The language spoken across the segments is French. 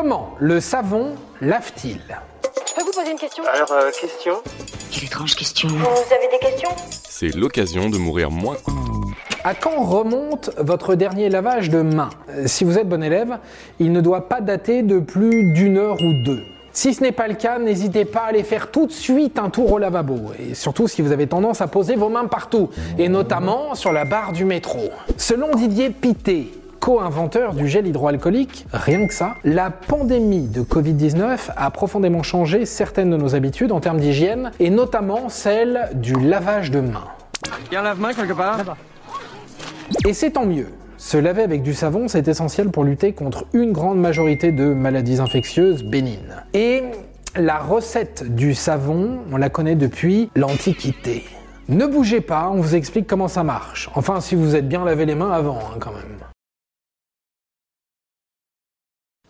Comment le savon lave-t-il Je peux vous poser une question Alors, euh, question Quelle étrange question. Vous avez des questions C'est l'occasion de mourir moins. À quand remonte votre dernier lavage de main Euh, Si vous êtes bon élève, il ne doit pas dater de plus d'une heure ou deux. Si ce n'est pas le cas, n'hésitez pas à aller faire tout de suite un tour au lavabo. Et surtout si vous avez tendance à poser vos mains partout, et notamment sur la barre du métro. Selon Didier Pité, co-inventeur du gel hydroalcoolique, rien que ça, la pandémie de Covid-19 a profondément changé certaines de nos habitudes en termes d'hygiène, et notamment celle du lavage de mains. Il y a un lave-main quelque part Et c'est tant mieux. Se laver avec du savon, c'est essentiel pour lutter contre une grande majorité de maladies infectieuses bénignes. Et la recette du savon, on la connaît depuis l'Antiquité. Ne bougez pas, on vous explique comment ça marche. Enfin, si vous êtes bien lavé les mains avant, hein, quand même.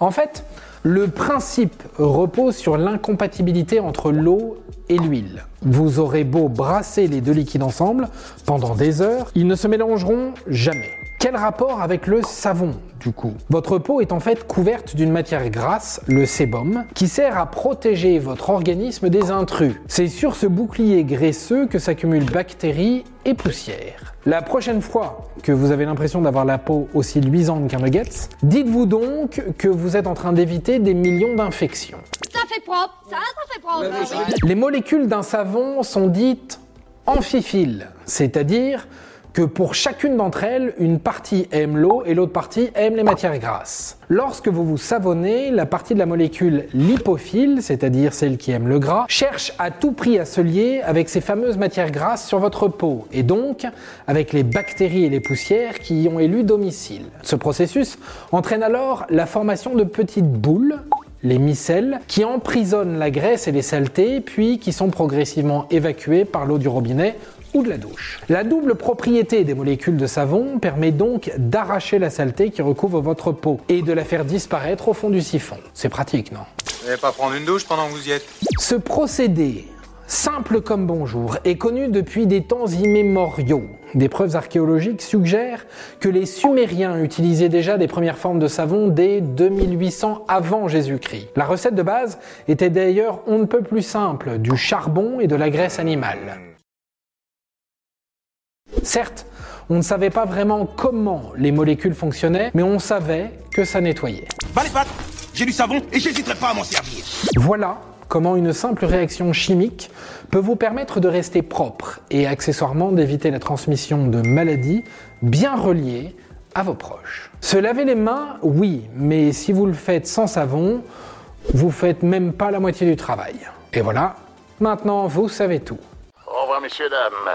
En fait, le principe repose sur l'incompatibilité entre l'eau et l'huile. Vous aurez beau brasser les deux liquides ensemble pendant des heures, ils ne se mélangeront jamais. Quel rapport avec le savon du coup? Votre peau est en fait couverte d'une matière grasse, le sébum, qui sert à protéger votre organisme des intrus. C'est sur ce bouclier graisseux que s'accumulent bactéries et poussières. La prochaine fois que vous avez l'impression d'avoir la peau aussi luisante qu'un nuggets, dites-vous donc que vous êtes en train d'éviter des millions d'infections. Ça fait propre, ça, ça fait propre. Les molécules d'un savon sont dites amphiphiles, c'est-à-dire que pour chacune d'entre elles, une partie aime l'eau et l'autre partie aime les matières grasses. Lorsque vous vous savonnez, la partie de la molécule lipophile, c'est-à-dire celle qui aime le gras, cherche à tout prix à se lier avec ces fameuses matières grasses sur votre peau, et donc avec les bactéries et les poussières qui y ont élu domicile. Ce processus entraîne alors la formation de petites boules les micelles, qui emprisonnent la graisse et les saletés, puis qui sont progressivement évacuées par l'eau du robinet ou de la douche. La double propriété des molécules de savon permet donc d'arracher la saleté qui recouvre votre peau et de la faire disparaître au fond du siphon. C'est pratique, non? Vous n'allez pas prendre une douche pendant que vous y êtes? Ce procédé, simple comme bonjour, est connu depuis des temps immémoriaux. Des preuves archéologiques suggèrent que les Sumériens utilisaient déjà des premières formes de savon dès 2800 avant Jésus-Christ. La recette de base était d'ailleurs on ne peut plus simple, du charbon et de la graisse animale. Certes, on ne savait pas vraiment comment les molécules fonctionnaient, mais on savait que ça nettoyait. Va les pattes J'ai du savon et j'hésiterai pas à m'en servir. Voilà comment une simple réaction chimique peut vous permettre de rester propre et accessoirement d'éviter la transmission de maladies bien reliées à vos proches. Se laver les mains, oui, mais si vous le faites sans savon, vous faites même pas la moitié du travail. Et voilà, maintenant vous savez tout. Au revoir, messieurs, dames.